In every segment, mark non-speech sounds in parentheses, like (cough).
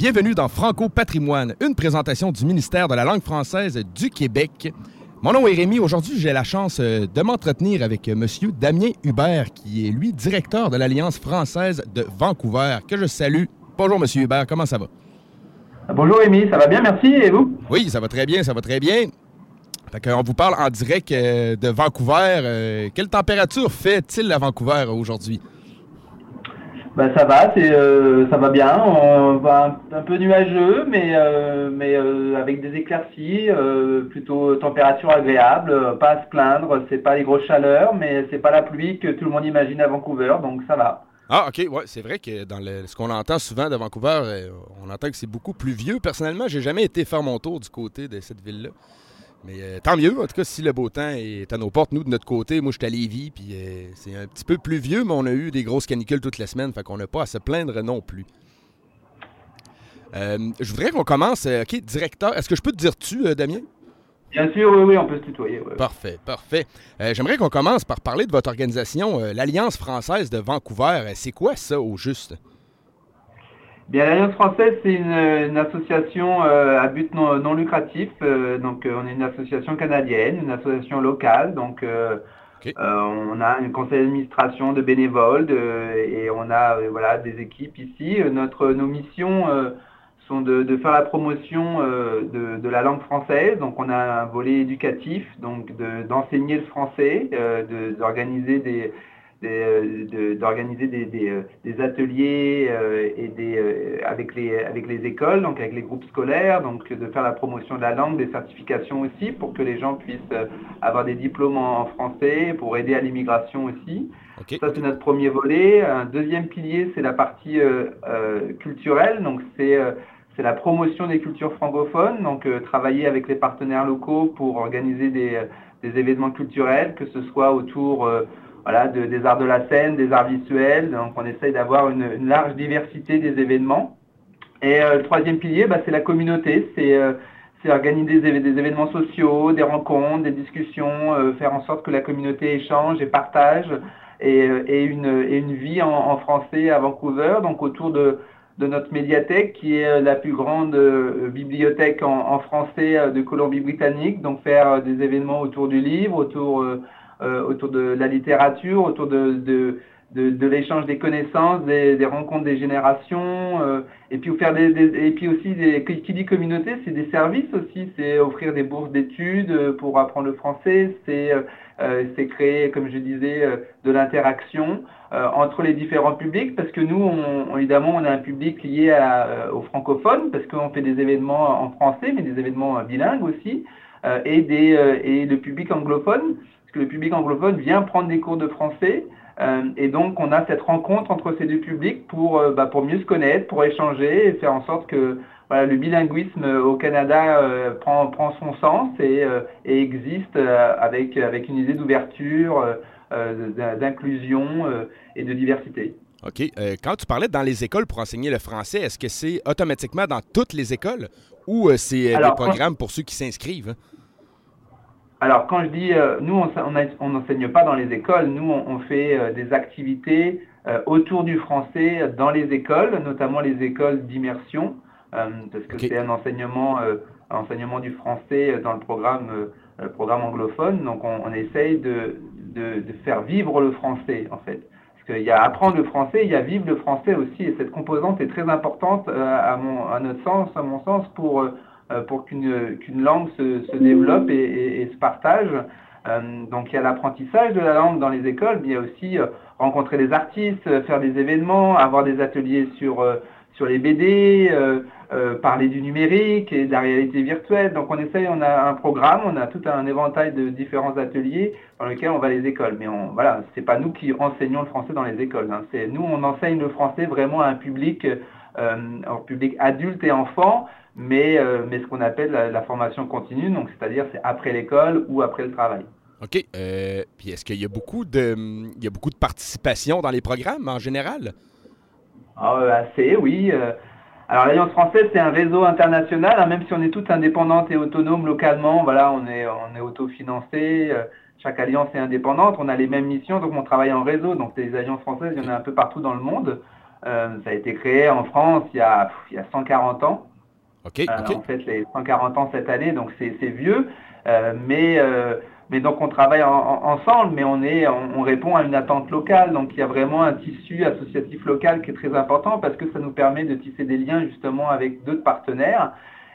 Bienvenue dans Franco Patrimoine, une présentation du ministère de la langue française du Québec. Mon nom est Rémi. Aujourd'hui, j'ai la chance euh, de m'entretenir avec euh, M. Damien Hubert, qui est, lui, directeur de l'Alliance française de Vancouver, que je salue. Bonjour, M. Hubert, comment ça va? Bonjour, Rémi, ça va bien, merci. Et vous? Oui, ça va très bien, ça va très bien. Fait on vous parle en direct euh, de Vancouver. quelle température fait-il à Vancouver aujourd'hui? Ben, ça va, c'est ça va bien. On va un, peu nuageux, mais mais avec des éclaircies, plutôt température agréable, pas à se plaindre. C'est pas les grosses chaleurs, mais c'est pas la pluie que tout le monde imagine à Vancouver, donc ça va. Ah, OK, ouais, c'est vrai que dans ce qu'on entend souvent de Vancouver, on entend que c'est beaucoup plus vieux. Personnellement, j'ai jamais été faire mon tour du côté de cette ville-là. Mais euh, tant mieux, en tout cas, si le beau temps est à nos portes, nous, de notre côté, moi, je suis à Lévis, puis euh, c'est un petit peu plus vieux, mais on a eu des grosses canicules toutes les semaines, fait qu'on n'a pas à se plaindre non plus. Euh, je voudrais qu'on commence. OK, directeur, est-ce que je peux te dire tu, Damien? Bien sûr, oui, oui, on peut se tutoyer. Parfait, parfait. J'aimerais qu'on commence par parler de votre organisation, l'Alliance française de Vancouver. C'est quoi ça, au juste? Bien, l'Alliance française, c'est une, association euh, à but non, lucratif. Euh, donc, euh, on est une association canadienne, une association locale. Donc, on a un conseil d'administration de bénévoles et on a voilà des équipes ici. Notre, nos missions sont de, faire la promotion de, de, la langue française. Donc, on a un volet éducatif, donc d'enseigner le français, d'organiser des euh, d'organiser des, des, euh, des, ateliers euh, et des, avec, les, avec les écoles, donc avec les groupes scolaires, donc de faire la promotion de la langue, des certifications aussi pour que les gens puissent avoir des diplômes en, français, pour aider à l'immigration aussi. Ça, c'est notre premier volet. Un deuxième pilier, c'est la partie culturelle, donc c'est c'est la promotion des cultures francophones, donc travailler avec les partenaires locaux pour organiser des, des événements culturels, que ce soit autour voilà, des arts de la scène, des arts visuels. Donc on essaye d'avoir une, large diversité des événements. Et euh, le troisième pilier, bah, c'est la communauté. C'est euh, organiser des, événements sociaux, des rencontres, des discussions, euh, faire en sorte que la communauté échange et partage et, une, vie en, français à Vancouver, donc autour de, notre médiathèque qui est la plus grande bibliothèque en, français de Colombie-Britannique, donc faire des événements autour du livre, autour autour de la littérature, autour de, de, de, l'échange des connaissances, des, des, rencontres des générations, euh, et puis faire des, et puis aussi des, qui dit communauté, c'est des services aussi, c'est offrir des bourses d'études pour apprendre le français, c'est euh, c'est créer, comme je disais, de l'interaction entre les différents publics, parce que nous, on, évidemment, on a un public lié à, aux francophones, parce qu'on fait des événements en français, mais des événements bilingues aussi, et, des, et le public anglophone que le public anglophone vient prendre des cours de français. Euh, et donc, on a cette rencontre entre ces deux publics pour, euh, bah, pour mieux se connaître, pour échanger et faire en sorte que voilà, le bilinguisme au Canada euh, prend, prend son sens et, et existe avec, avec une idée d'ouverture, d'inclusion et de diversité. OK. quand tu parlais dans les écoles pour enseigner le français, est-ce que c'est automatiquement dans toutes les écoles ou c'est des programmes pour ceux qui s'inscrivent? Alors, quand je dis, euh, nous, on n'enseigne pas dans les écoles, nous, on, fait euh, des activités euh, autour du français dans les écoles, notamment les écoles d'immersion, parce que c'est un enseignement, enseignement du français dans le programme, programme anglophone. Donc, on, essaye de, de, de, faire vivre le français, en fait. Parce qu'il y a apprendre le français, il y a vivre le français aussi. Et cette composante est très importante à, mon, à notre sens, à mon sens, pour, pour qu'une langue se, développe et, et, se partage. donc il y a l'apprentissage de la langue dans les écoles, mais il y a aussi rencontrer des artistes, faire des événements, avoir des ateliers sur sur les BD, euh, euh, parler du numérique et de la réalité virtuelle. Donc on essaye, on a un programme, on a tout un éventail de différents ateliers dans lesquels on va les écoles. Mais on, voilà, c'est pas nous qui enseignons le français dans les écoles. Hein. C'est nous, on enseigne le français vraiment à un public, euh, un public adulte et enfant, mais mais ce qu'on appelle la, formation continue. Donc c'est-à-dire c'est après l'école ou après le travail. OK. puis est-ce qu'il y a beaucoup de il y a beaucoup de participation dans les programmes en général? Ah, assez, oui. Euh. Alors l'Alliance française, c'est un réseau international, hein, même si on est toutes indépendantes et autonomes localement, voilà, on est, on est autofinancé, euh, chaque alliance est indépendante, on a les mêmes missions, donc on travaille en réseau, donc les alliances françaises, il y en a un peu partout dans le monde. Euh, ça a été créé en France il y a, il y a 140 ans. Ok. En fait, les 140 ans cette année, donc c'est vieux, mais mais donc on travaille ensemble, mais on, est, on, répond à une attente locale. Donc il y a vraiment un tissu associatif local qui est très important parce que ça nous permet de tisser des liens justement avec d'autres partenaires.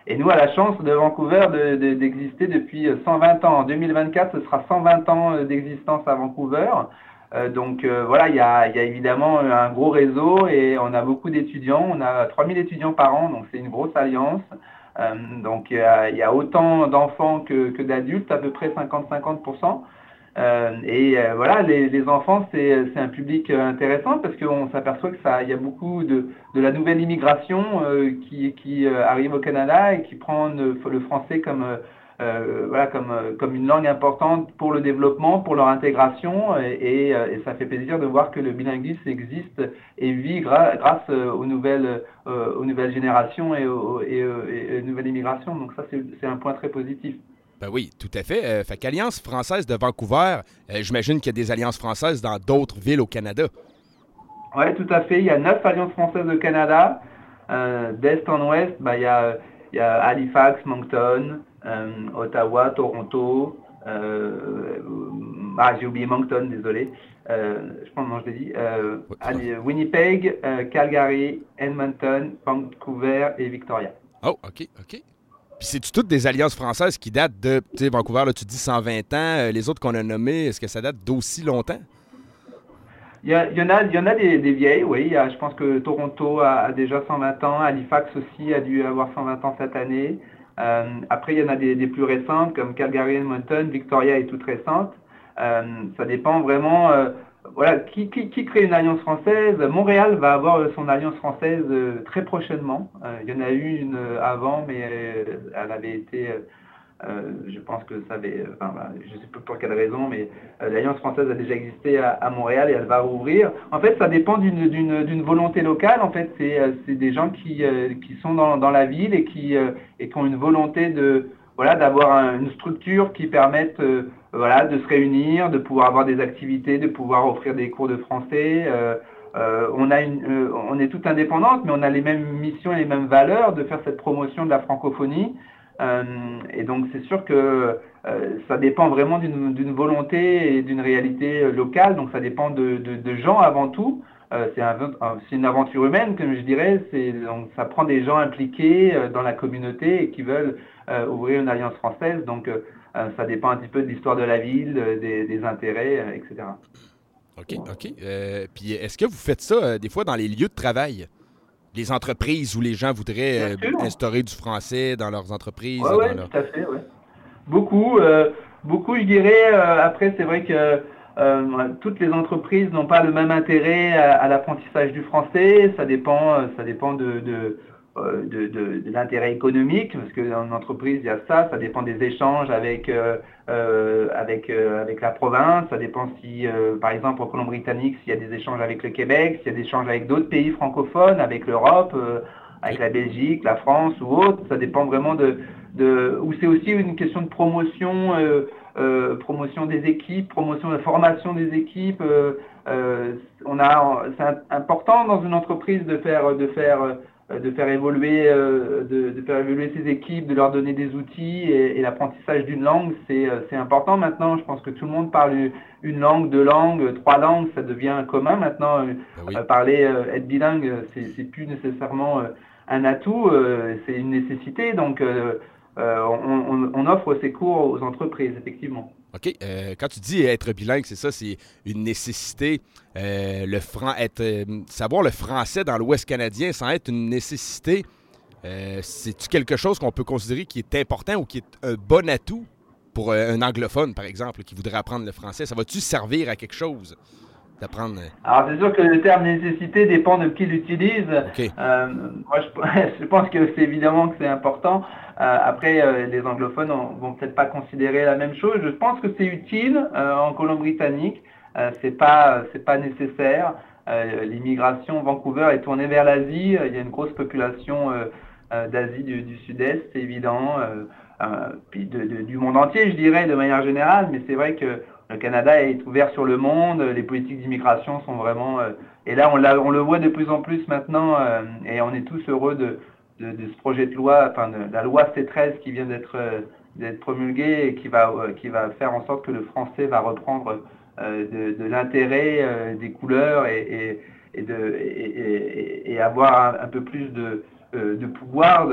Et nous, à la chance de Vancouver d'exister depuis 120 ans. En 2024, ce sera 120 ans d'existence à Vancouver. Euh, donc euh, voilà, il y, a, il y a évidemment un gros réseau et on a beaucoup d'étudiants. On a 3000 étudiants par an, donc c'est une grosse alliance. Euh, donc il y, a, autant d'enfants que, d'adultes, à peu près 50-50%. Euh, et euh, voilà, les, enfants, c'est un public intéressant parce qu'on s'aperçoit que ça, il y a beaucoup de, la nouvelle immigration qui, arrive au Canada et qui prend le français comme euh, voilà, comme, euh, comme une langue importante pour le développement, pour leur intégration, et, et, euh, ça fait plaisir de voir que le bilinguisme existe et vit grâce aux nouvelles, aux nouvelles générations et aux, et, et nouvelles immigrations. Donc ça, c'est un point très positif. Ben oui, tout à fait. Euh, fait qu'Alliance française de Vancouver, j'imagine qu'il y a des alliances françaises dans d'autres villes au Canada. Oui, tout à fait. Il y a neuf alliances françaises au Canada. D'est en ouest, ben, il, y a, il y a Halifax, Moncton, euh, Ottawa, Toronto, euh, ah, j'ai oublié Moncton, désolé. Euh, je pense que je l'ai dit. Winnipeg, Calgary, Edmonton, Vancouver et Victoria. Oh, OK, OK. Puis c'est toutes des alliances françaises qui datent de, tu sais, Vancouver, là, tu dis 120 ans. Les autres qu'on a nommés, est-ce que ça date d'aussi longtemps? Il y, en a, il y en a des, vieilles, oui. je pense que Toronto a, a, déjà 120 ans. Halifax aussi a dû avoir 120 ans cette année. Euh, après, il y en a des, plus récentes comme Calgary Edmonton, Victoria est toute récente. Euh, ça dépend vraiment. Euh, voilà, qui, qui, qui, crée une alliance française? Montréal va avoir son alliance française très prochainement. il y en a eu une avant, mais elle avait été euh, je pense que ça avait, enfin, bah, je ne sais pas pour quelle raison, mais euh, l'Alliance française a déjà existé à, Montréal et elle va rouvrir. En fait, ça dépend d'une volonté locale. En fait, c'est euh, des gens qui, sont dans, la ville et qui, ont une volonté voilà d'avoir une structure qui permette voilà de se réunir, de pouvoir avoir des activités, de pouvoir offrir des cours de français. on, a une, on est tout indépendante, mais on a les mêmes missions et les mêmes valeurs de faire cette promotion de la francophonie. Euh, et donc c'est sûr que euh, ça dépend vraiment d'une volonté et d'une réalité locale, donc ça dépend de, gens avant tout. Euh, c'est une aventure humaine, comme je dirais. Donc ça prend des gens impliqués dans la communauté et qui veulent ouvrir une alliance française. Donc ça dépend un petit peu de l'histoire de la ville, des, intérêts, etc. OK, OK. puis est-ce que vous faites ça des fois dans les lieux de travail? Les entreprises où les gens voudraient euh, instaurer du français dans leurs entreprises. Oui, tout à fait, oui. Beaucoup, euh, beaucoup, je dirais. Euh, après, c'est vrai que toutes les entreprises n'ont pas le même intérêt à, l'apprentissage du français. Ça dépend, ça dépend de de, de, de l'intérêt économique, parce que dans une entreprise, il y a ça, ça dépend des échanges avec, euh, euh avec, euh, avec la province, ça dépend si, par exemple, en Colombie-Britannique, s'il y a des échanges avec le Québec, s'il y a des échanges avec d'autres pays francophones, avec l'Europe, avec la Belgique, la France ou autre, ça dépend vraiment de... de ou c'est aussi une question de promotion, promotion des équipes, promotion de formation des équipes. on a, c'est important dans une entreprise de faire, de faire de faire évoluer, de, faire évoluer ces équipes, de leur donner des outils et, l'apprentissage d'une langue, c'est important maintenant. Je pense que tout le monde parle une langue, deux langues, trois langues, ça devient commun maintenant. Ben parler, être bilingue, c'est plus nécessairement un atout, c'est une nécessité. Donc, on, on, offre ces cours aux entreprises, effectivement. OK? Euh, quand tu dis être bilingue, c'est ça, c'est une nécessité. Euh, le être, euh, savoir le français dans l'Ouest canadien sans être une nécessité, c'est-tu quelque chose qu'on peut considérer qui est important ou qui est un bon atout pour un anglophone, par exemple, qui voudrait apprendre le français? Ça va-tu servir à quelque chose? d'apprendre. Alors, c'est sûr que le terme nécessité dépend de qui l'utilise. moi, (laughs) je, pense que c'est évidemment que c'est important. Euh, après, euh, les anglophones vont peut-être pas considérer la même chose. Je pense que c'est utile euh, en Colombie-Britannique. c'est pas pas nécessaire. L'immigration Vancouver est tournée vers l'Asie. Il y a une grosse population d'Asie du, Sud-Est, c'est évident. puis du monde entier, je dirais, de manière générale. Mais c'est vrai que le Canada est ouvert sur le monde. Les politiques d'immigration sont vraiment et là, on, on, le voit de plus en plus maintenant, et on est tous heureux de, de, ce projet de loi, enfin de, la loi C13 qui vient d'être euh, promulguée et qui va euh, qui va faire en sorte que le français va reprendre euh, de, l'intérêt des couleurs et, avoir un, peu plus de pouvoir,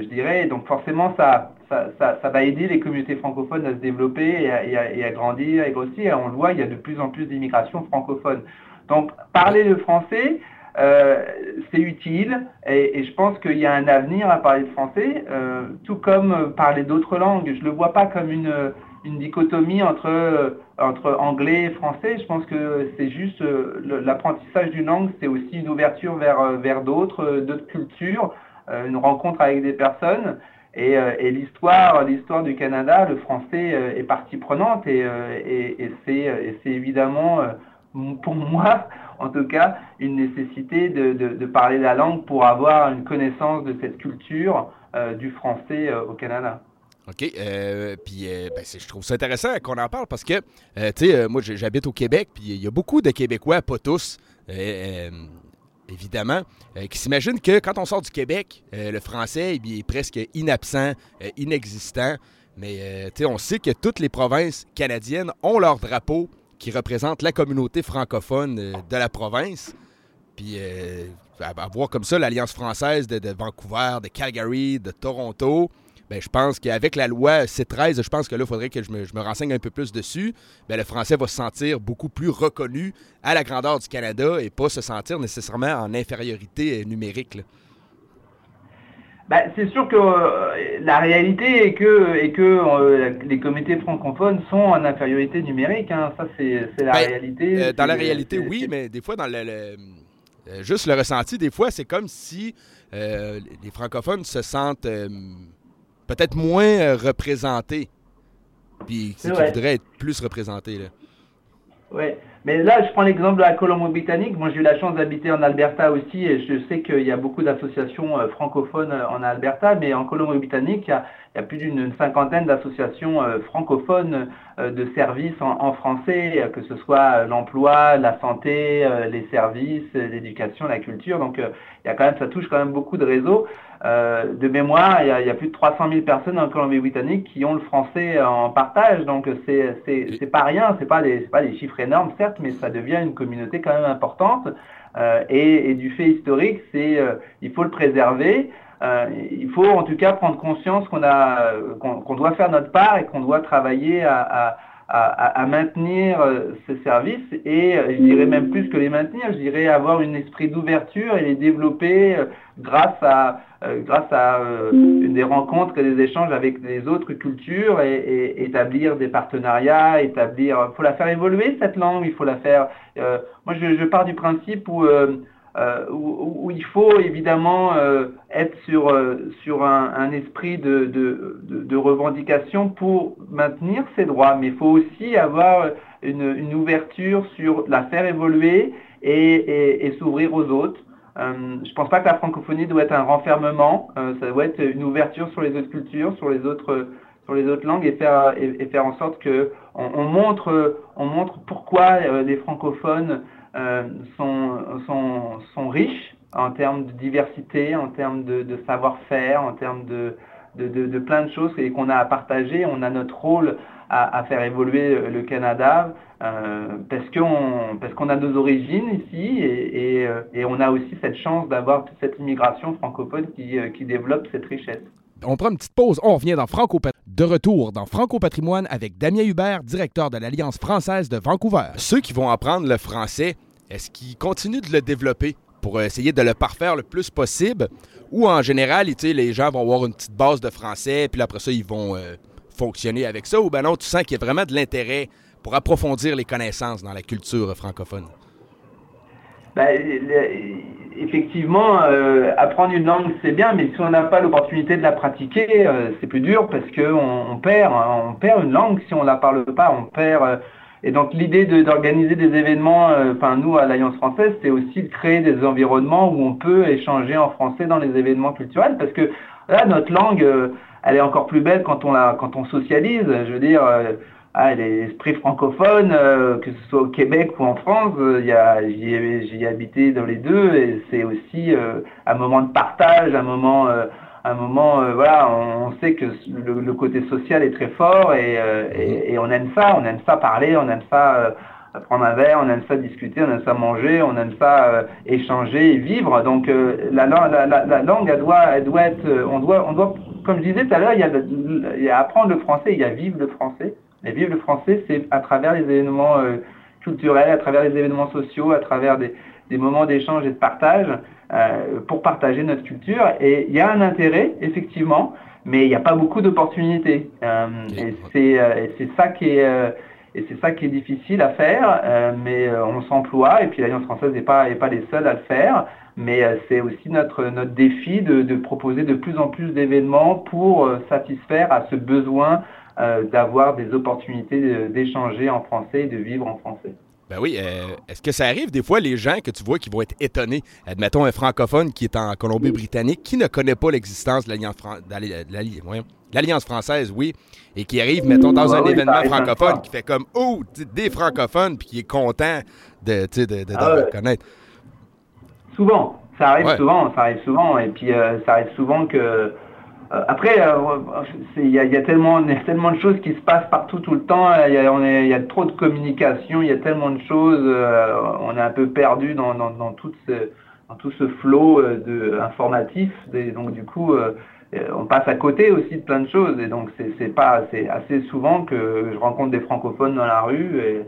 je dirais. Donc forcément, ça, va aider les communautés francophones à se développer et à, à, grandir et grossir. on le voit, il y a de plus en plus d'immigration francophone. Donc parler le français, euh, c'est utile et, je pense qu'il y a un avenir à parler de français, euh, tout comme parler d'autres langues. Je ne le vois pas comme une, une dichotomie entre, entre anglais et français. Je pense que c'est juste l'apprentissage d'une langue, c'est aussi une ouverture vers, vers d'autres, d'autres cultures, euh, une rencontre avec des personnes. Et, et l'histoire, l'histoire du Canada, le français est partie prenante et, et, et c'est évidemment pour moi, en tout cas, une nécessité de, parler la langue pour avoir une connaissance de cette culture euh, du français euh, au Canada. OK. Euh, puis ben, je trouve ça intéressant qu'on en parle parce que, tu sais, moi, j'habite au Québec, puis il y a beaucoup de Québécois, pas tous, évidemment, qui s'imaginent que quand on sort du Québec, le français est presque inabsent, inexistant. Mais, tu sais, on sait que toutes les provinces canadiennes ont leur drapeau qui représente la communauté francophone euh, de la province. Puis euh, avoir comme ça l'Alliance française de, Vancouver, de Calgary, de Toronto, ben, je pense qu'avec la loi C13, je pense que là, il faudrait que je me, renseigne un peu plus dessus. Ben, le français va se sentir beaucoup plus reconnu à la grandeur du Canada et pas se sentir nécessairement en infériorité numérique. Bah, c'est sûr que euh, la réalité est que, euh, les comités francophones sont en infériorité numérique. Hein. Ça, c'est la ben, réalité. Euh, dans la réalité, oui, mais des fois, dans le, juste le ressenti, des fois, c'est comme si les francophones se sentent peut-être moins représentés. Puis qu'ils voudraient être plus représentés. Là. Oui. Mais là, je prends l'exemple de la Colombie-Britannique. Moi, j'ai eu la chance d'habiter en Alberta aussi et je sais qu'il y a beaucoup d'associations euh, francophones euh, en Alberta, mais en Colombie-Britannique, il, y a plus d'une cinquantaine d'associations euh, francophones de services en, français, que ce soit l'emploi, la santé, les services, l'éducation, la culture. Donc, quand même, ça touche quand même beaucoup de réseaux. Euh, de mémoire, il y, a, il y, a, plus de 300 000 personnes en Colombie-Britannique qui ont le français en partage, donc c'est c'est pas rien, c'est pas des pas des chiffres énormes certes, mais ça devient une communauté quand même importante. Euh, et, et, du fait historique, c'est euh, il faut le préserver. Euh, il faut en tout cas prendre conscience qu'on a qu'on doit faire notre part et qu'on doit travailler à, à à, à, maintenir euh, ces services et euh, je dirais même plus que les maintenir, je dirais avoir un esprit d'ouverture et les développer euh, grâce à grâce à des rencontres et des échanges avec les autres cultures et, établir des partenariats, établir, faut la faire évoluer cette langue, il faut la faire. moi, je, je, pars du principe où euh, où, où, il faut évidemment euh, être sur, euh, sur un, esprit de, revendication pour maintenir ses droits, mais il faut aussi avoir une, ouverture sur la faire évoluer et, s'ouvrir aux autres. Euh, je pense pas que la francophonie doit être un renfermement, ça doit être une ouverture sur les autres cultures, sur les autres sur les autres langues et faire et, faire en sorte que on, on montre on montre pourquoi les francophones euh, sont, sont, sont, riches en termes de diversité, en termes de, savoir-faire, en termes de, de, plein de choses et qu'on a à partager. On a notre rôle à, faire évoluer le Canada euh, parce qu'on a nos origines ici et, et, on a aussi cette chance d'avoir cette immigration francophone qui, qui développe cette richesse. On prend une petite pause, on revient dans Franco de retour dans Franco Patrimoine avec Damien Hubert, directeur de l'Alliance française de Vancouver. Ceux qui vont apprendre le français, est-ce qu'ils continuent de le développer pour essayer de le parfaire le plus possible? Ou en général, les gens vont avoir une petite base de français, puis après ça, ils vont euh, fonctionner avec ça? Ou ben non, tu sens qu'il y a vraiment de l'intérêt pour approfondir les connaissances dans la culture francophone? Ben, effectivement, euh, apprendre une langue, c'est bien, mais si on n'a pas l'opportunité de la pratiquer, euh, c'est plus dur parce qu'on on perd, hein, on perd une langue si on la parle pas, on perd et donc l'idée d'organiser des événements, euh, enfin nous à l'Alliance française, c'est aussi de créer des environnements où on peut échanger en français dans les événements culturels, parce que là notre langue, euh, elle est encore plus belle quand on la, quand on socialise. Je veux dire, euh, ah, l'esprit francophone, que ce soit au Québec ou en France, il j'y ai, habité dans les deux, et c'est aussi un moment de partage, un moment un moment, euh, voilà, on, sait que le, côté social est très fort euh, et, on aime ça, on aime ça parler, on aime ça euh, prendre un verre, on aime ça discuter, on aime ça manger, on aime ça échanger et vivre. Donc la, la, langue, elle doit, elle doit être, on doit, on doit, comme je disais tout à l'heure, il, y a apprendre le français, il y a vivre le français. Et vivre le français, c'est à travers les événements culturels, à travers les événements sociaux, à travers des, des moments d'échange et de partage. Euh, pour partager notre culture. Et il y a un intérêt, effectivement, mais il n'y a pas beaucoup d'opportunités. Euh, euh, et c'est ça qui est et c'est ça qui est difficile à faire, mais on s'emploie, et puis l'Alliance française n'est pas, est pas les seuls à le faire, mais c'est aussi notre, notre défi de, de, proposer de plus en plus d'événements pour satisfaire à ce besoin d'avoir des opportunités d'échanger en français et de vivre en français. Ben oui. Euh, est-ce que ça arrive des fois, les gens que tu vois qui vont être étonnés, admettons un francophone qui est en Colombie-Britannique, qui ne connaît pas l'existence de l'Alliance française, oui, et qui arrive, mettons, dans un événement francophone, qui fait comme Oh, des francophones, puis qui est content de, de, de, ah connaître. Souvent, ça arrive souvent, ça arrive souvent, et puis euh, ça arrive souvent que euh, après, euh, il y, a, tellement, de choses qui se passent partout tout le temps. Il y a, trop de communication, il y a tellement de choses. Euh, on est un peu perdu dans, tout ce, flot informatif. donc du coup, on passe à côté aussi de plein de choses. Et donc c'est pas, assez souvent que je rencontre des francophones dans la rue et,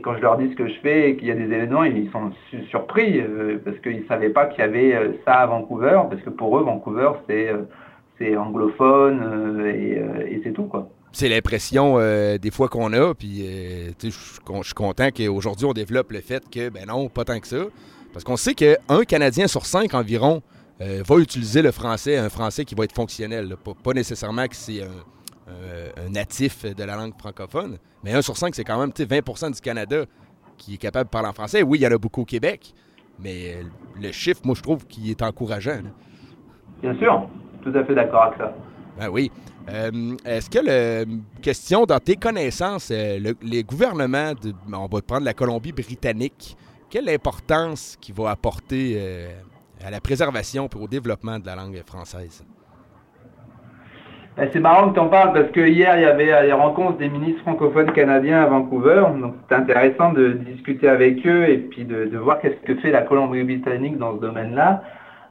quand je leur dis ce que je fais et qu'il y a des événements, ils sont surpris parce qu'ils ne savaient pas qu'il y avait ça à Vancouver, parce que pour eux, Vancouver, c'est c'est anglophone euh, euh, et, c'est tout, quoi. C'est l'impression euh, des fois qu'on a, puis je suis content qu'aujourd'hui on développe le fait que, ben non, pas tant que ça. Parce qu'on sait qu'un Canadien sur cinq environ va utiliser le français, un français qui va être fonctionnel. Pas, nécessairement que c'est un, natif de la langue francophone, mais un sur cinq, c'est quand même 20% du Canada qui est capable de parler en français. Oui, il y en a beaucoup au Québec, mais le chiffre, moi, je trouve qu'il est encourageant. Bien sûr tout à fait d'accord avec ça. Ben oui. Euh, est-ce que, la question dans tes connaissances, euh, les gouvernements, de, on va prendre la Colombie-Britannique, quelle importance qu'il va apporter euh, à la préservation et au développement de la langue française? Ben, c'est marrant que tu en parles parce que hier, il y avait les rencontres des ministres francophones canadiens à Vancouver. Donc, c'est intéressant de discuter avec eux et puis de, de voir qu'est-ce que fait la Colombie-Britannique dans ce domaine-là.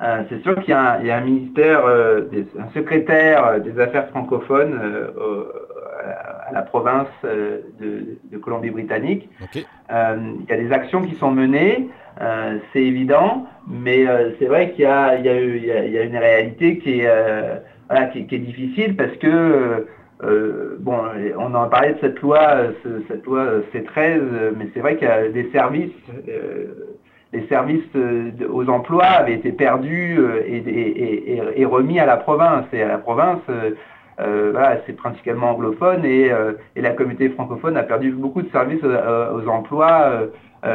Euh, c'est sûr qu'il y, a un ministère, euh, un secrétaire euh, des affaires francophones à la province de, Colombie-Britannique. il y a des actions qui sont menées, c'est évident, mais c'est vrai qu'il y, a, une réalité qui est, qui, est difficile parce que bon, on en parlait de cette loi, cette loi C13, mais c'est vrai qu'il y a des services les services euh, aux emplois avaient été perdus euh, et, remis à la province. Et à la province, euh, c'est principalement anglophone et, la communauté francophone a perdu beaucoup de services aux, emplois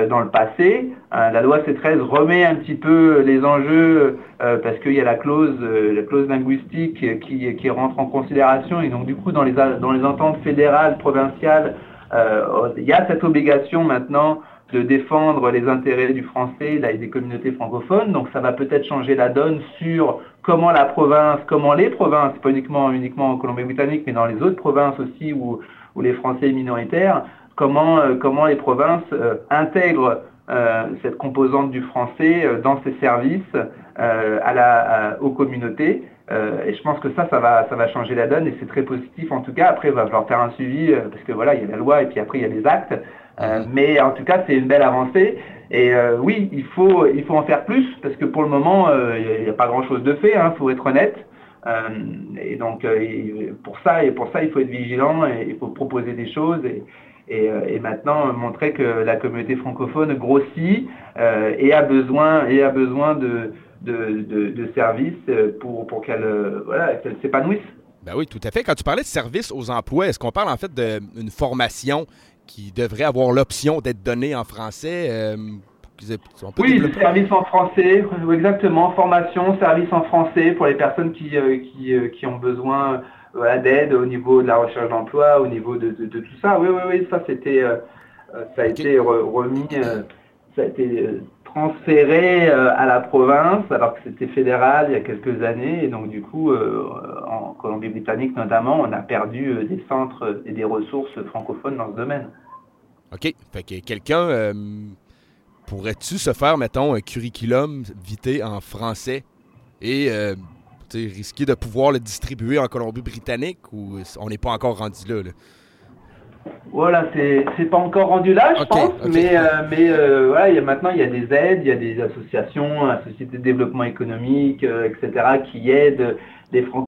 dans le passé. la loi C13 remet un petit peu les enjeux parce qu'il y a la clause, la clause linguistique qui, rentre en considération et donc du coup dans les, dans les ententes fédérales, provinciales, il y a cette obligation maintenant de défendre les intérêts du français et des communautés francophones. Donc ça va peut-être changer la donne sur comment la province, comment les provinces, pas uniquement, uniquement en Colombie-Britannique, mais dans les autres provinces aussi où, où les Français minoritaires, comment, euh, comment les provinces euh, intègrent euh, cette composante du français dans ses services à la, aux communautés. et je pense que ça, ça va, ça va changer la donne et c'est très positif en tout cas. Après, il va falloir faire un suivi parce que voilà, il y a la loi et puis après il y a les actes. Euh, mais en tout cas, c'est une belle avancée. Et euh, oui, il faut, il faut en faire plus parce que pour le moment, euh, il n'y a, pas grand-chose de fait. Il hein, faut être honnête. et donc pour ça, et pour ça, il faut être vigilant et il faut proposer des choses. Et, et, maintenant montrer que la communauté francophone grossit et a besoin et a besoin de, de, de, services pour, pour qu'elle voilà, s'épanouisse. Ben oui, tout à fait. Quand tu parlais de services aux emplois, est-ce qu'on parle en fait d'une formation qui devrait avoir l'option d'être donné en français. Euh, oui, le service en français, exactement, formation, service en français pour les personnes qui, euh, qui, euh, qui, ont besoin d'aide au niveau de la recherche d'emploi, au niveau de, tout ça. Oui, oui, oui, ça c'était, ça a été remis, ça a été transféré à la province alors que c'était fédéral il y a quelques années et donc du coup en Colombie-Britannique notamment on a perdu des centres et des ressources francophones dans ce domaine. OK. Fait que quelqu'un euh, pourrait-tu se faire, mettons, un curriculum vité en français et euh, risquer de pouvoir le distribuer en Colombie-Britannique ou on n'est pas encore rendu là? Voilà, c'est pas encore rendu là, je pense, mais, euh, mais voilà, y a, maintenant il y a des aides, il y a des associations, la Société de développement économique, etc., qui aident les Français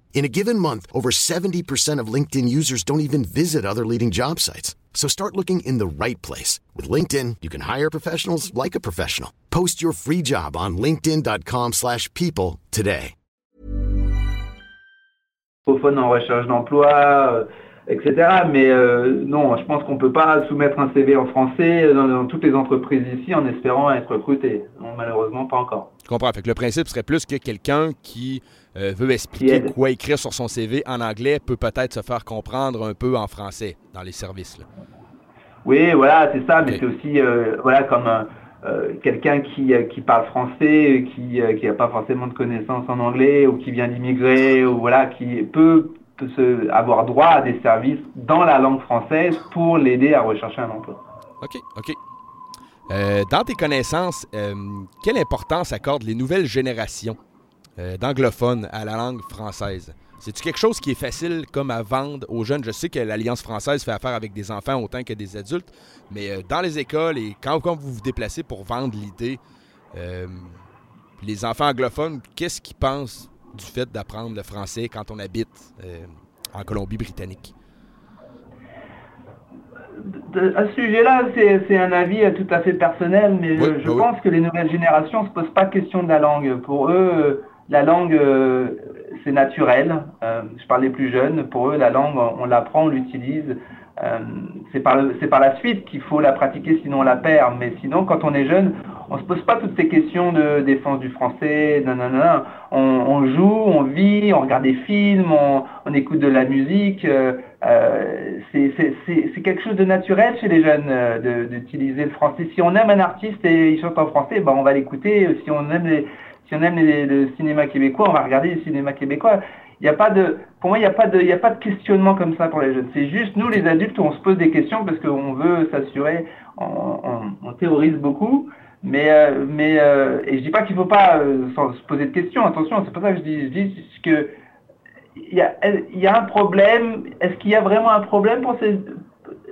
In a given month, over 70% of LinkedIn users don't even visit other leading job sites. So start looking in the right place. With LinkedIn, you can hire professionals like a professional. Post your free job on linkedin.com slash people today. en recherche d'emploi, euh, etc. Mais euh, non, je pense qu'on ne peut pas soumettre un CV en français dans, dans, toutes les entreprises ici en espérant être recruté. Non, malheureusement, pas encore. Je comprends. Fait que le principe serait plus que quelqu'un qui euh, veut expliquer quoi écrire sur son CV en anglais peut peut-être se faire comprendre un peu en français dans les services. Oui, voilà, c'est ça, mais c'est aussi euh, voilà, comme euh, quelqu'un qui, qui parle français, qui n'a pas forcément de connaissances en anglais ou qui vient d'immigrer, ou voilà, qui peut, se, avoir droit à des services dans la langue française pour l'aider à rechercher un emploi. OK, OK. dans tes connaissances, quelle importance accordent les nouvelles générations euh, d'anglophone à la langue française. C'est-tu quelque chose qui est facile comme à vendre aux jeunes? Je sais que l'Alliance française fait affaire avec des enfants autant que des adultes, mais euh, dans les écoles et quand, vous vous déplacez pour vendre l'idée, euh, les enfants anglophones, qu'est-ce qu'ils pensent du fait d'apprendre le français quand on habite en Colombie-Britannique? à ce sujet-là, c'est un avis tout à fait personnel, mais je, pense que les nouvelles générations ne se posent pas question de la langue. Pour eux, la langue, euh, c'est naturel. Euh, je parle des plus jeunes. Pour eux, la langue, on, l'apprend, on l'utilise. Euh, c'est par, la suite qu'il faut la pratiquer, sinon on la perd. Mais sinon, quand on est jeune, on se pose pas toutes ces questions de défense du français. Non. On, on, joue, on vit, on regarde des films, on, écoute de la musique. Euh, c'est quelque chose de naturel chez les jeunes d'utiliser le français. Si on aime un artiste et il chante en français, ben on va l'écouter. Si on aime on aime le cinéma québécois, on va regarder le cinéma québécois. il a pas de, pour moi, il n'y a pas de, a pas de questionnement comme ça pour les jeunes. C'est juste nous, les adultes, on se pose des questions parce qu'on veut s'assurer, on, théorise beaucoup. Mais, euh, mais euh, et je dis pas qu'il faut pas euh, se poser de questions. Attention, c'est pas ça que je dis. Je dis que il y a, y a un problème. Est-ce qu'il y a vraiment un problème pour ces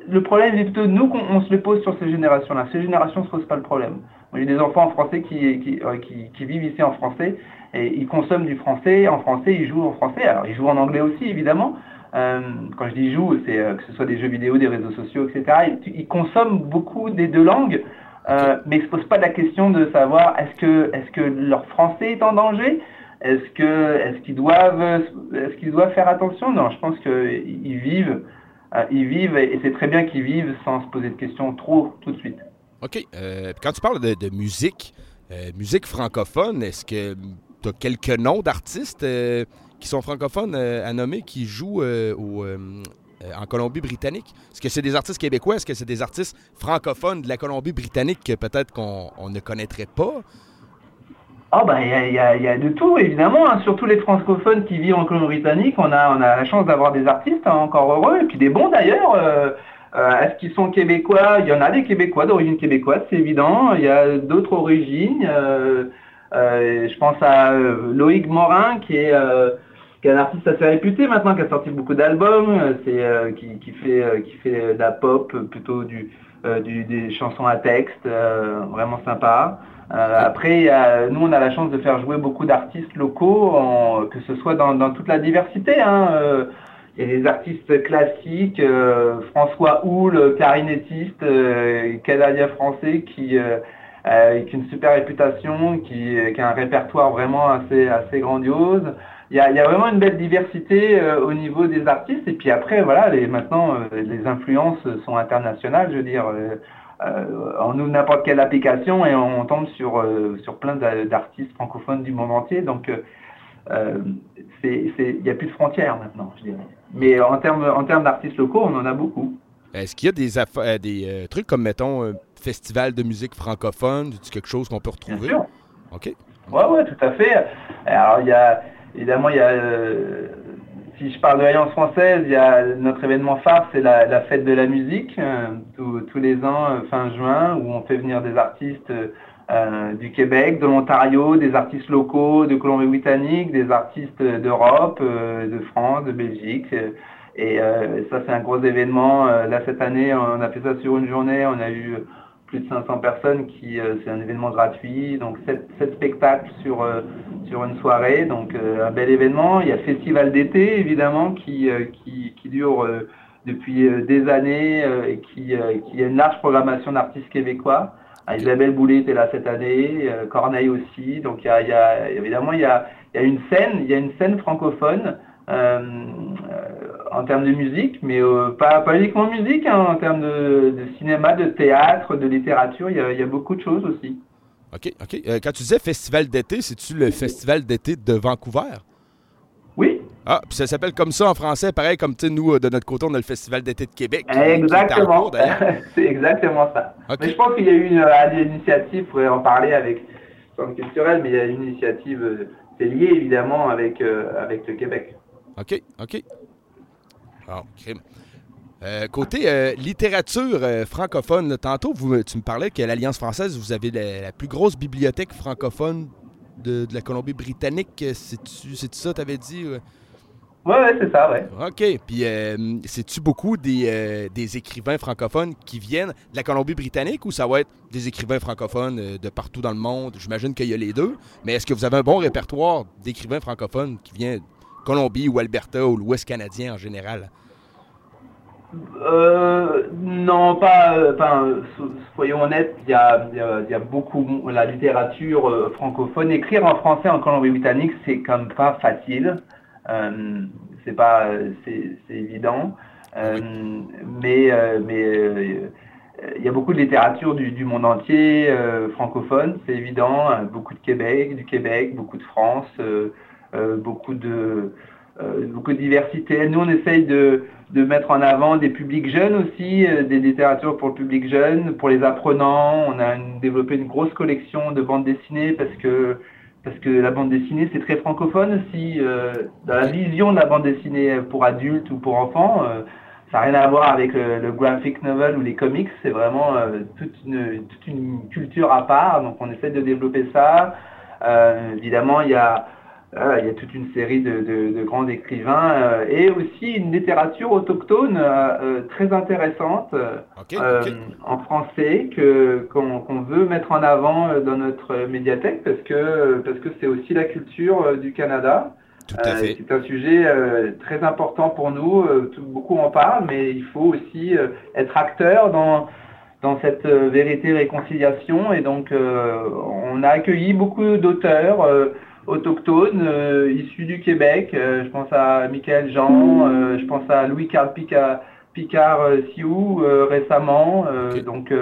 Le problème, c'est plutôt nous qu'on se le pose sur ces générations-là. Ces générations ne se posent pas le problème. Y a des enfants en français qui, qui, qui, qui, vivent ici en français et ils consomment du français en français, ils jouent en français. Alors ils jouent en anglais aussi, évidemment. Euh, quand je dis jouent, c'est que ce soit des jeux vidéo, des réseaux sociaux, etc. Ils, ils consomment beaucoup des deux langues. Euh, mais ils ne se posent pas la question de savoir est-ce que, est que leur français est en danger? Est-ce est qu'ils doivent, qu'ils doivent faire attention? Non, je pense qu'ils vivent, euh, ils vivent et c'est très bien qu'ils vivent sans se poser de questions trop tout de suite. OK. Euh, quand tu parles de, musique, musique francophone, est-ce que tu as quelques noms d'artistes qui sont francophones à nommer qui jouent au, euh, en Colombie-Britannique? Est-ce que c'est des artistes québécois? Est-ce que c'est des artistes francophones de la Colombie-Britannique que peut-être qu'on ne connaîtrait pas? Ah ben il y a, de tout évidemment, hein. surtout les francophones qui vivent en Colombie-Britannique, on a, on a la chance d'avoir des artistes hein, encore heureux, et puis des bons d'ailleurs. Euh, euh, est-ce qu'ils sont québécois? Il y en a des québécois d'origine québécoise, c'est évident. Il y a d'autres origines. je pense à Loïc Morin qui est qui est un artiste assez réputé maintenant, qui a sorti beaucoup d'albums, euh, euh, qui, qui, fait euh, qui fait de la pop, plutôt du, des chansons à texte, vraiment sympa. après, nous, on a la chance de faire jouer beaucoup d'artistes locaux, que ce soit dans, dans toute la diversité. Hein, a des artistes classiques, François Houle, clarinettiste, canadien français, qui avec une super réputation, qui, a un répertoire vraiment assez, assez grandiose il y a, vraiment une belle diversité euh, au niveau des artistes. Et puis après, voilà, les, maintenant, euh, les influences sont internationales. Je veux dire, euh, on ouvre n'importe quelle application et on tombe sur, sur plein d'artistes francophones du monde entier. Donc, il n'y a plus de frontières maintenant, je dirais. Mais en termes en termes d'artistes locaux, on en a beaucoup. Est-ce qu'il y a des, des trucs comme, mettons, festival de musique francophone, quelque chose qu'on peut retrouver? Bien sûr. OK. Oui, ouais, tout à fait. Alors, il y a Évidemment, il y a, euh, si je parle de l'Alliance française, il y a notre événement phare, c'est la, fête de la musique, euh, tous, les ans, euh, fin juin, où on fait venir des artistes du Québec, de l'Ontario, des artistes locaux de Colombie-Britannique, des artistes d'Europe, de France, de Belgique. Et ça, c'est un gros événement. là, cette année, on a fait ça sur une journée. On a eu plus de 500 personnes qui euh, c'est un événement gratuit donc sept, spectacles sur euh, sur une soirée donc euh, un bel événement il y a festival d'été évidemment qui qui, qui, dure depuis des années et qui, qui a une large programmation d'artistes québécois Isabelle Boulet était là cette année, Corneille aussi. Donc il y évidemment il y a, une scène, il y a une scène francophone euh, en termes de musique, mais euh, pas, uniquement musique, hein, en termes de, cinéma, de théâtre, de littérature, il y, a, beaucoup de choses aussi. OK, OK. Euh, quand tu disais festival d'été, c'est-tu le festival d'été de Vancouver? Ah, puis ça s'appelle comme ça en français, pareil comme nous, de notre côté, on a le festival d'été de Québec. Exactement. (laughs) c'est exactement ça. Mais je pense qu'il y a eu une, initiative, il faudrait en parler avec le Centre culturel, mais il y a une initiative, c'est lié évidemment avec, avec le Québec. OK, OK. Ah, euh, côté euh, littérature euh, francophone, tantôt vous, tu me parlais que l'Alliance française, vous avez la, plus grosse bibliothèque francophone de, la Colombie-Britannique. C'est-tu ça, tu avais dit? Oui, ouais, c'est ça, ouais. OK. Puis, c'est-tu beaucoup des, des, écrivains francophones qui viennent de la Colombie-Britannique ou ça va être des écrivains francophones de partout dans le monde? J'imagine qu'il y a les deux. Mais est-ce que vous avez un bon répertoire d'écrivains francophones qui viennent Colombie ou Alberta ou l'Ouest canadien en général? Euh, non, pas. Enfin, soyons honnêtes, il y a, beaucoup la littérature euh, francophone. Écrire en français en Colombie-Britannique, c'est comme pas facile. Euh, c'est pas, c'est évident. Mais, mais il y a beaucoup de littérature du, du monde entier francophone, c'est évident. Beaucoup de Québec, du Québec, beaucoup de France. Euh, beaucoup de euh, beaucoup de diversité. Nous, on essaye de, de, mettre en avant des publics jeunes aussi, euh, des littératures pour le public jeune, pour les apprenants. On a développé une grosse collection de bandes dessinées parce que parce que la bande dessinée c'est très francophone aussi. dans la vision de la bande dessinée pour adultes ou pour enfants, ça n'a rien à voir avec le, graphic novel ou les comics. C'est vraiment toute, une, toute une culture à part. Donc on essaie de développer ça. évidemment, il y a il y a toute une série de, grands écrivains euh, et aussi une littérature autochtone euh, euh, très intéressante en français que qu'on veut mettre en avant dans notre médiathèque parce que parce que c'est aussi la culture du Canada. c'est un sujet très important pour nous. beaucoup en parlent, mais il faut aussi être acteur dans dans cette vérité réconciliation et donc on a accueilli beaucoup d'auteurs autochtones euh, issus du Québec. Euh, je pense à Michael Jean, euh, je pense à Louis-Carl Picard, Picard Sioux récemment. Donc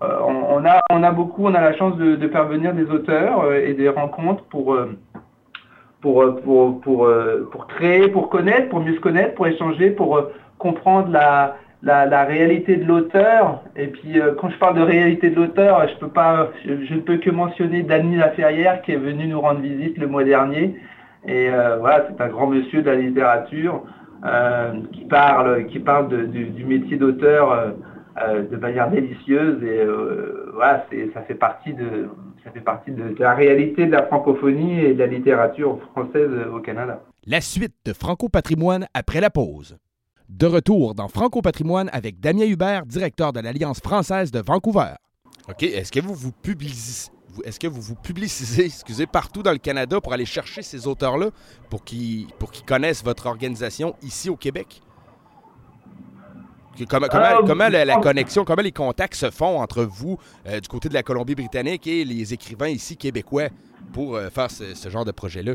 on, a, on a beaucoup, on a la chance de, faire venir des auteurs et des rencontres pour, pour, pour, pour, pour créer, pour connaître, pour mieux se connaître, pour échanger, pour comprendre la, la, réalité de l'auteur. Et puis euh, quand je parle de réalité de l'auteur, je ne peux que mentionner Dany Laferrière qui est venu nous rendre visite le mois dernier. Et euh, voilà, c'est un grand monsieur de la littérature euh, qui parle, du, métier d'auteur de manière délicieuse. Et voilà, ça fait partie de, ça fait partie de la réalité de la francophonie et de la littérature française au Canada. La suite de Franco Patrimoine après la pause. De retour dans Franco Patrimoine avec Damien Hubert, directeur de l'Alliance française de Vancouver. OK. Est-ce que vous vous publicisez, est-ce que vous vous publicisez excusez, partout dans le Canada pour aller chercher ces auteurs-là pour qu'ils, pour qu'ils connaissent votre organisation ici au Québec? Comment, comment, euh, la, connexion, comment les contacts se font entre vous euh, du côté de la Colombie-Britannique et les écrivains ici québécois pour euh, faire ce genre de projet-là?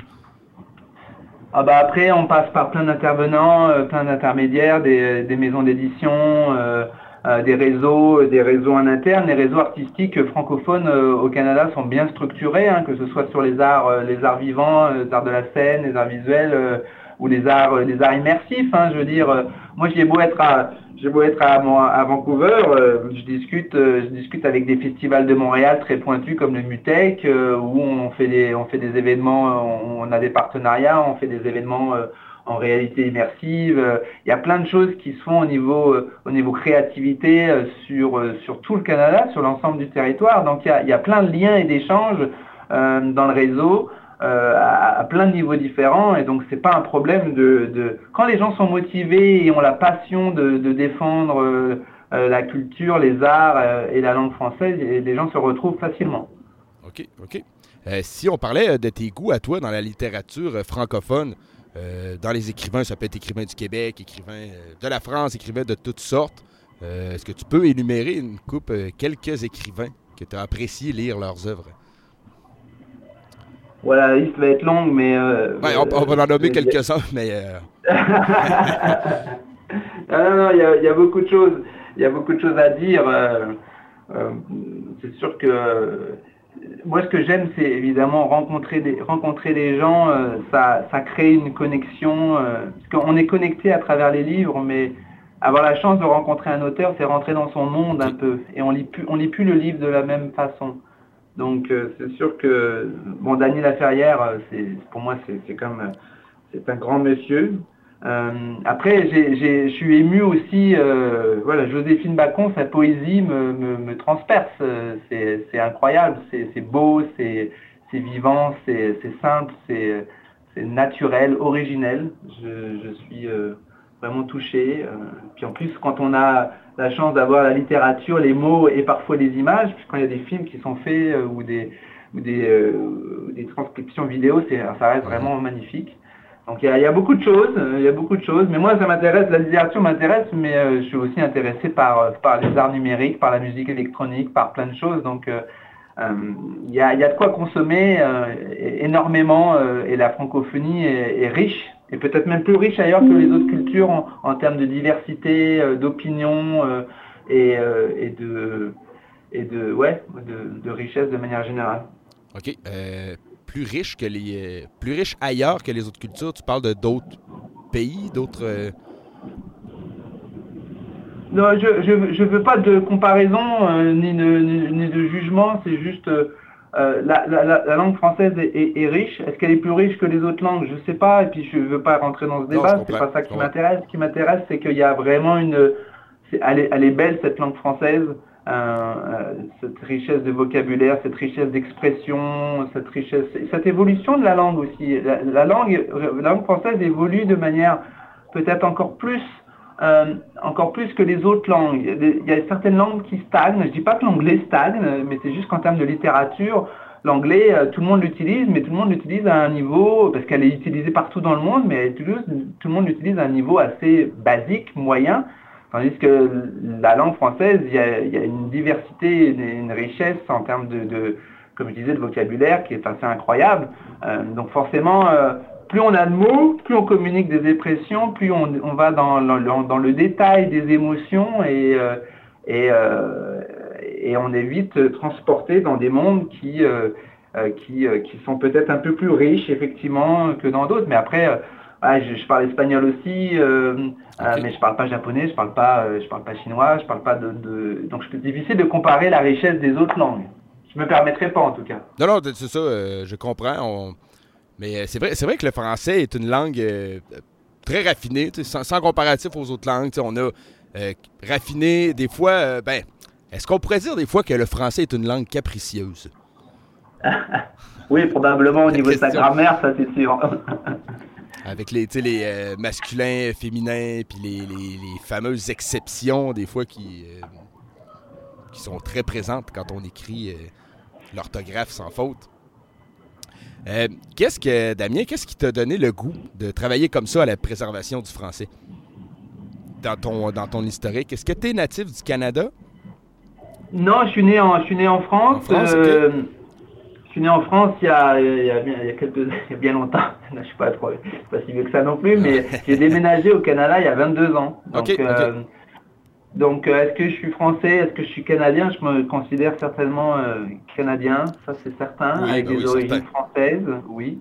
Ah bah après, on passe par plein d'intervenants, euh, plein d'intermédiaires, des, maisons d'édition, euh, euh, des réseaux, des réseaux en interne. Les réseaux artistiques francophones au Canada sont bien structurés, hein, que ce soit sur les arts, les arts vivants, les arts de la scène, les arts visuels ou les arts, les arts immersifs. Hein, je veux dire, moi j'ai beau être à beau être à, Vancouver, euh, je discute, euh, je discute avec des festivals de Montréal très pointus comme le Mutec, euh, où on fait des, on fait des événements, on, a des partenariats, on fait des événements en réalité immersive. Il y a plein de choses qui se font au niveau, au niveau créativité sur, sur tout le Canada, sur l'ensemble du territoire. Donc il y a, il y a plein de liens et d'échanges dans le réseau. Euh, à, plein de niveaux différents et donc c'est pas un problème de, quand les gens sont motivés et ont la passion de, défendre euh, euh, la culture, les arts et la langue française, les gens se retrouvent facilement. Ok, ok. si on parlait de tes goûts à toi dans la littérature francophone, dans les écrivains, ça peut être écrivain du Québec, écrivain de la France, écrivain de toutes sortes. Est-ce que tu peux énumérer une coupe, quelques écrivains que tu as apprécié lire leurs œuvres? Voilà, la liste va être longue, mais... Euh, on, va en nommer quelques-uns, mais... Euh... (laughs) non, non, il y, a beaucoup de choses. Il y a beaucoup de choses à dire. Euh, euh, c'est sûr que moi, ce que j'aime, c'est évidemment rencontrer des, rencontrer des gens. ça, ça crée une connexion. parce qu'on est connecté à travers les livres, mais avoir la chance de rencontrer un auteur, c'est rentrer dans son monde un peu. Et on lit plus, on lit plus le livre de la même façon. Donc euh, c'est sûr que bon Daniel Laferrière, euh, c'est pour moi c'est comme euh, c'est un grand monsieur. après je suis ému aussi voilà Joséphine Bacon sa poésie me, me, transperce c'est incroyable c'est beau c'est vivant c'est simple c'est naturel originel je, je suis vraiment touché. Puis en plus, quand on a la chance d'avoir la littérature, les mots et parfois les images, quand il y a des films qui sont faits euh, ou des, ou des, euh, des transcriptions vidéo, ça reste vraiment magnifique. Donc il y, a, beaucoup de choses, il y a beaucoup de choses. Mais moi, ça m'intéresse, la littérature m'intéresse, mais je suis aussi intéressé par, par les arts numériques, par la musique électronique, par plein de choses. Donc il y, a, y, a, de quoi consommer énormément et la francophonie est riche et peut-être même plus riche ailleurs que les autres cultures en, termes de diversité, euh, d'opinion euh, euh, et, de, et de, ouais, de, richesse de manière générale. OK. plus riche que les plus riche ailleurs que les autres cultures, tu parles de d'autres pays, d'autres. Non, je ne veux pas de comparaison ni, de, ni, de jugement, c'est juste la, langue française est, riche. Est-ce qu'elle est plus riche que les autres langues? Je ne sais pas. Et puis je ne veux pas rentrer dans ce débat. C'est pas ça qui m'intéresse. Ce qui m'intéresse, c'est qu'il y a vraiment une. elle, est, belle cette langue française. cette richesse de vocabulaire, cette richesse d'expression, cette richesse, cette évolution de la langue aussi. La, langue, la langue française évolue de manière peut-être encore plus euh, encore plus que les autres langues. Il y a certaines langues qui stagnent. Je dis pas que l'anglais stagne, mais c'est juste qu'en termes de littérature, l'anglais, euh, tout le monde l'utilise, mais tout le monde l'utilise à un niveau, parce qu'elle est utilisée partout dans le monde, mais tout, le monde l'utilise à un niveau assez basique, moyen. Tandis que la langue française, il y a, une diversité, une, richesse en termes de, comme je disais, de vocabulaire qui est assez incroyable. Euh, donc forcément, plus on a de mots, plus on communique des expressions, plus on, va dans, dans, le détail des émotions et, euh, et, euh, et, on est vite transporté dans des mondes qui, euh, qui, qui, sont peut-être un peu plus riches effectivement que dans d'autres. Mais après, ah, je, parle espagnol aussi, mais je parle pas japonais, je parle pas, je parle pas chinois, je parle pas de, de... donc c'est difficile de comparer la richesse des autres langues. Je me permettrai pas en tout cas. Non, non, c'est ça, je comprends. On mais euh, c'est vrai, vrai que le français est une langue euh, très raffinée, sans, comparatif aux autres langues. On a euh, raffiné des fois. ben, est-ce qu'on pourrait dire des fois que le français est une langue capricieuse? (laughs) oui, probablement au niveau de sa grammaire, ça c'est sûr. (laughs) Avec les, les masculins, féminins, puis les, fameuses exceptions, des fois, qui, qui sont très présentes quand on écrit l'orthographe sans faute. Euh, qu'est-ce que, Damien, qu'est-ce qui t'a donné le goût de travailler comme ça à la préservation du français? Dans ton, dans ton historique? Est-ce que tu es natif du Canada? Non, je suis né en, je suis né en France. Euh, je suis né en France il y a, il y a, quelques, (laughs) bien longtemps. (laughs) je ne suis pas trop, pas si vieux que ça non plus, mais (laughs) j'ai déménagé au Canada il y a 22 ans. Donc, euh, donc, euh, est-ce que je suis français? Est-ce que je suis canadien? Je me considère certainement euh, canadien, ça c'est certain, avec bah des origines françaises, oui.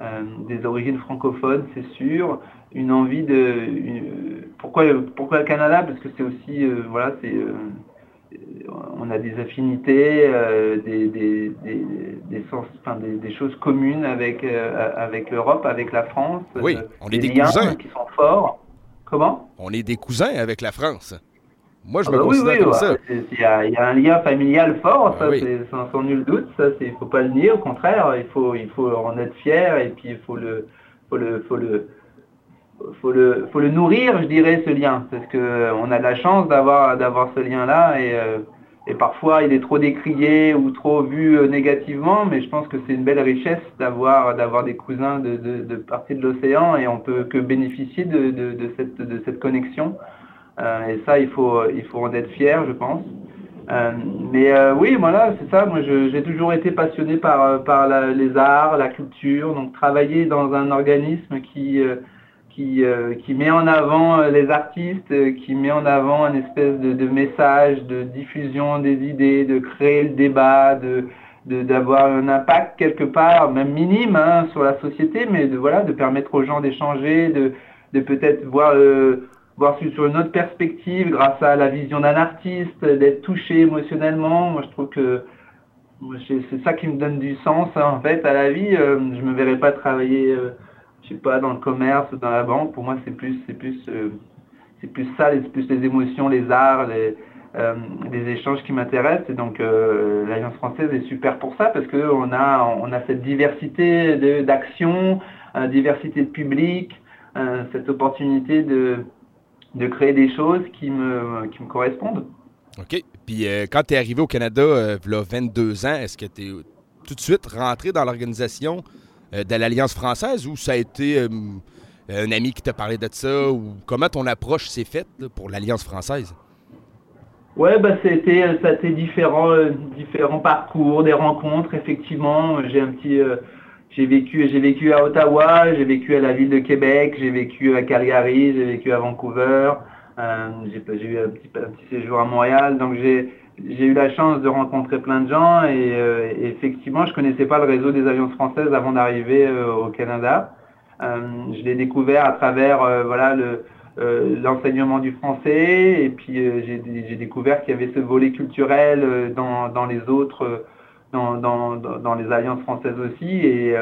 Euh, des origines francophones, c'est sûr. Une envie de. pourquoi, pourquoi le Canada? Parce que c'est aussi. voilà, c'est. on a des affinités, des, des, des, sens, des, choses communes avec, avec l'Europe, avec la France. Oui, on est des cousins. qui sont forts. Comment? On est des cousins avec la France. Moi, je ah me bah considère oui, comme ça. Il y, a un lien familial fort, ça, c'est sans, nul doute. Ça, il faut pas le nier. Au contraire, il faut, il faut en être fier et puis il faut le, faut le, faut le, faut le, faut le nourrir, je dirais, ce lien, parce que on a de la chance d'avoir, d'avoir ce lien-là et, euh, et parfois il est trop décrié ou trop vu euh, négativement, mais je pense que c'est une belle richesse d'avoir, d'avoir des cousins de, de, de partie de l'océan et on peut que bénéficier de, de, de cette, de cette connexion. Euh, et ça, il faut, il faut en être fier, je pense. Euh, mais euh, oui, voilà, c'est ça. Moi, j'ai toujours été passionné par, par les arts, la culture. Donc, travailler dans un organisme qui, qui, qui met en avant les artistes, qui met en avant une espèce de, de, message, de diffusion des idées, de créer le débat, de d'avoir un impact quelque part, même minime, hein, sur la société, mais de voilà, de permettre aux gens d'échanger, de, de peut-être voir voir sur une autre perspective grâce à la vision d'un artiste, d'être touché émotionnellement. Moi, je trouve que c'est ça qui me donne du sens hein, en fait à la vie. Euh, je me verrais pas travailler, euh, je sais pas, dans le commerce dans la banque. Pour moi, c'est plus, c'est plus, euh, c'est plus ça, c'est plus les émotions, les arts, les, les échanges qui m'intéressent. Et donc, l'Alliance française est super pour ça parce que on a, on a cette diversité d'actions, diversité de public, cette opportunité de de créer des choses qui me, qui me correspondent. OK. Puis euh, quand tu es arrivé au Canada, euh, il y a 22 ans, est-ce que tu es tout de suite rentré dans l'organisation euh, de l'Alliance française ou ça a été un ami qui t'a parlé de ça ou comment ton approche s'est faite pour l'Alliance française? Oui, bah, c'était, ça a été différents, différents parcours, des rencontres, effectivement. J'ai un petit j'ai vécu, j'ai vécu à Ottawa, j'ai vécu à la ville de Québec, j'ai vécu à Calgary, j'ai vécu à Vancouver, euh, j'ai eu un petit, séjour à Montréal, donc j'ai eu la chance de rencontrer plein de gens et, euh, effectivement, je connaissais pas le réseau des alliances françaises avant d'arriver euh, au Canada. Je l'ai découvert à travers voilà le l'enseignement du français et puis j'ai découvert qu'il y avait ce volet culturel dans les autres dans, dans, les alliances françaises aussi. Et,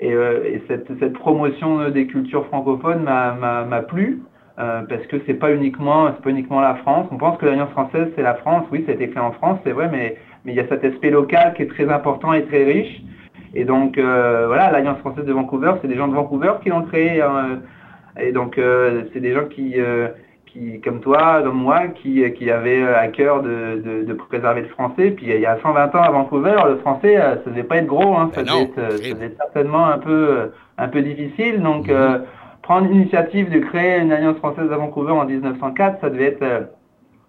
et, et cette, cette, promotion des cultures francophones m'a plu. parce que c'est pas uniquement pas uniquement la France. On pense que l'Alliance française c'est la France. Oui, ça a été créé en France, c'est vrai, mais mais il y a cet aspect local qui est très important et très riche. Et donc voilà, l'Alliance française de Vancouver, c'est des gens de Vancouver qui l'ont créé. Hein. et donc c'est des gens qui comme toi, comme moi, qui, qui avait à cœur de, de, préserver le français. Puis il y a 120 ans à Vancouver, le français, euh, ça devait pas être gros, hein, ça, devait être, euh, ça, devait certainement un peu, euh, un peu difficile. Donc mhm. prendre l'initiative de créer une alliance française à Vancouver en 1904, ça devait être,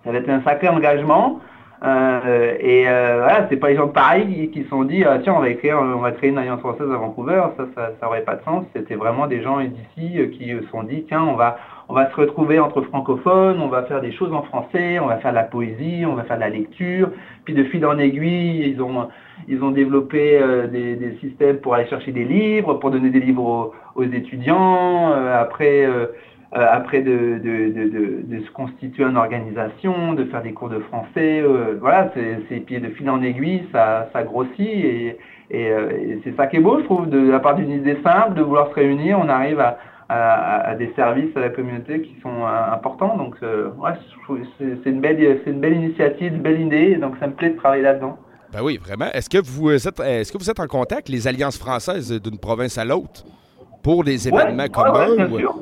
ça devait être un sacré engagement. Euh, et euh, voilà, c'est pas les gens de Paris qui se sont dit ah, tiens on va écrire, on va créer une alliance française à Vancouver, ça, ça, ça aurait pas de sens. C'était vraiment des gens d'ici qui se sont dit tiens on va on va se retrouver entre francophones, on va faire des choses en français, on va faire de la poésie, on va faire de la lecture. Puis de fil en aiguille, ils ont, développé euh, des, systèmes pour aller chercher des livres, pour donner des livres aux, étudiants. Euh, après, euh, de, se constituer en organisation, de faire des cours de français. voilà, c'est de fil en aiguille, ça, ça grossit et, et, et c'est ça qui est beau, je trouve, de, la part d'une idée simple, de vouloir se réunir, on arrive à à, des services à la communauté qui sont euh, importants. Donc, euh, ouais, c'est une belle, c'est une belle initiative, une belle idée. Donc, ça me plaît de travailler là-dedans. Ben oui, vraiment. Est-ce que vous êtes, est-ce que vous êtes en contact les alliances françaises d'une province à l'autre pour des événements comme ouais, bien sûr.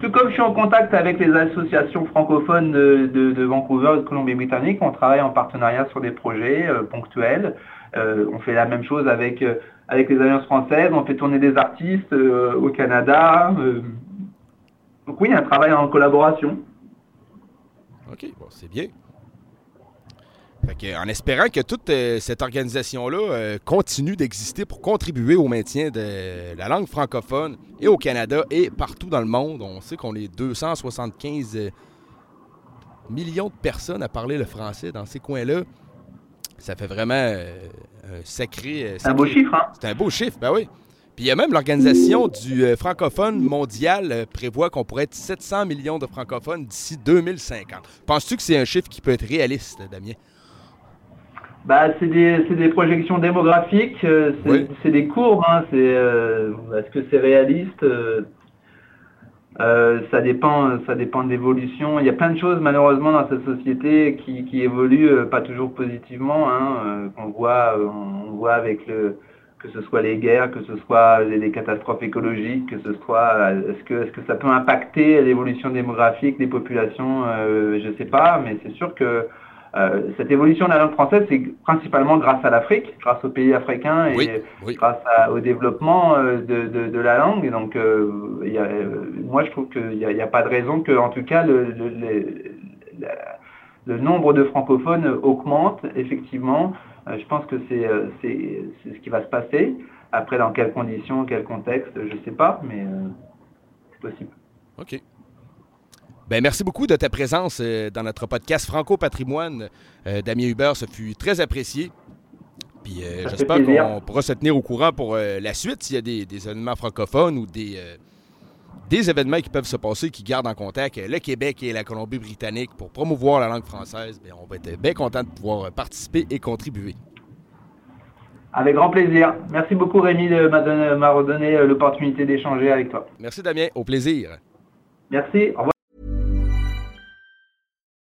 Tout comme je suis en contact avec les associations francophones de, Vancouver et de Colombie-Britannique, on travaille en partenariat sur des projets euh, ponctuels. on fait la même chose avec avec les alliances françaises, on fait tourner des artistes euh, au Canada. Euh. donc oui, un travail en collaboration. OK, bon, c'est bien. En espérant que toute euh, cette organisation-là continue d'exister pour contribuer au maintien de la langue francophone et au Canada et partout dans le monde. On sait qu'on est 275 millions de personnes à parler le français dans ces coins-là. Ça fait vraiment euh, un sacré. Euh, c'est un beau chiffre, hein? C'est un beau chiffre, ben oui. Puis il y a même l'organisation du euh, francophone mondial prévoit qu'on pourrait être 700 millions de francophones d'ici 2050. Penses-tu que c'est un chiffre qui peut être réaliste, Damien? Bah, c'est des, des, projections démographiques, c'est des courbes. Hein, Est-ce que c'est réaliste euh, ça dépend, ça dépend de l'évolution. Il y a plein de choses malheureusement dans cette société qui, qui évoluent euh, pas toujours positivement. Hein, euh, qu'on voit, on voit avec le, que ce soit les guerres, que ce soit les, catastrophes écologiques, que ce soit, est-ce que, est-ce que ça peut impacter l'évolution démographique des populations Je sais pas, mais c'est sûr que euh, cette évolution de la langue française, c'est principalement grâce à l'Afrique, grâce aux pays africains et grâce au développement euh, de, la langue. Et donc, euh, moi, je trouve qu'il n'y a, pas de raison que, en tout cas, le, le, nombre de francophones augmente, effectivement. je pense que c'est ce qui va se passer. Après, dans quelles conditions, quel contexte, je ne sais pas, mais c'est possible. OK. Ben, merci beaucoup de ta présence euh, dans notre podcast Franco Patrimoine. Euh, Damien Hubert, ça fut très apprécié. Puis euh, j'espère qu'on pourra se tenir au courant pour la suite s'il y a des, événements francophones ou des, des événements qui peuvent se passer qui gardent en contact le Québec et la Colombie-Britannique pour promouvoir la langue française. Bien, on va être bien content de pouvoir participer et contribuer. Avec grand plaisir. Merci beaucoup Rémi de m'avoir donné l'opportunité d'échanger avec toi. Merci Damien, au plaisir. Merci, au revoir.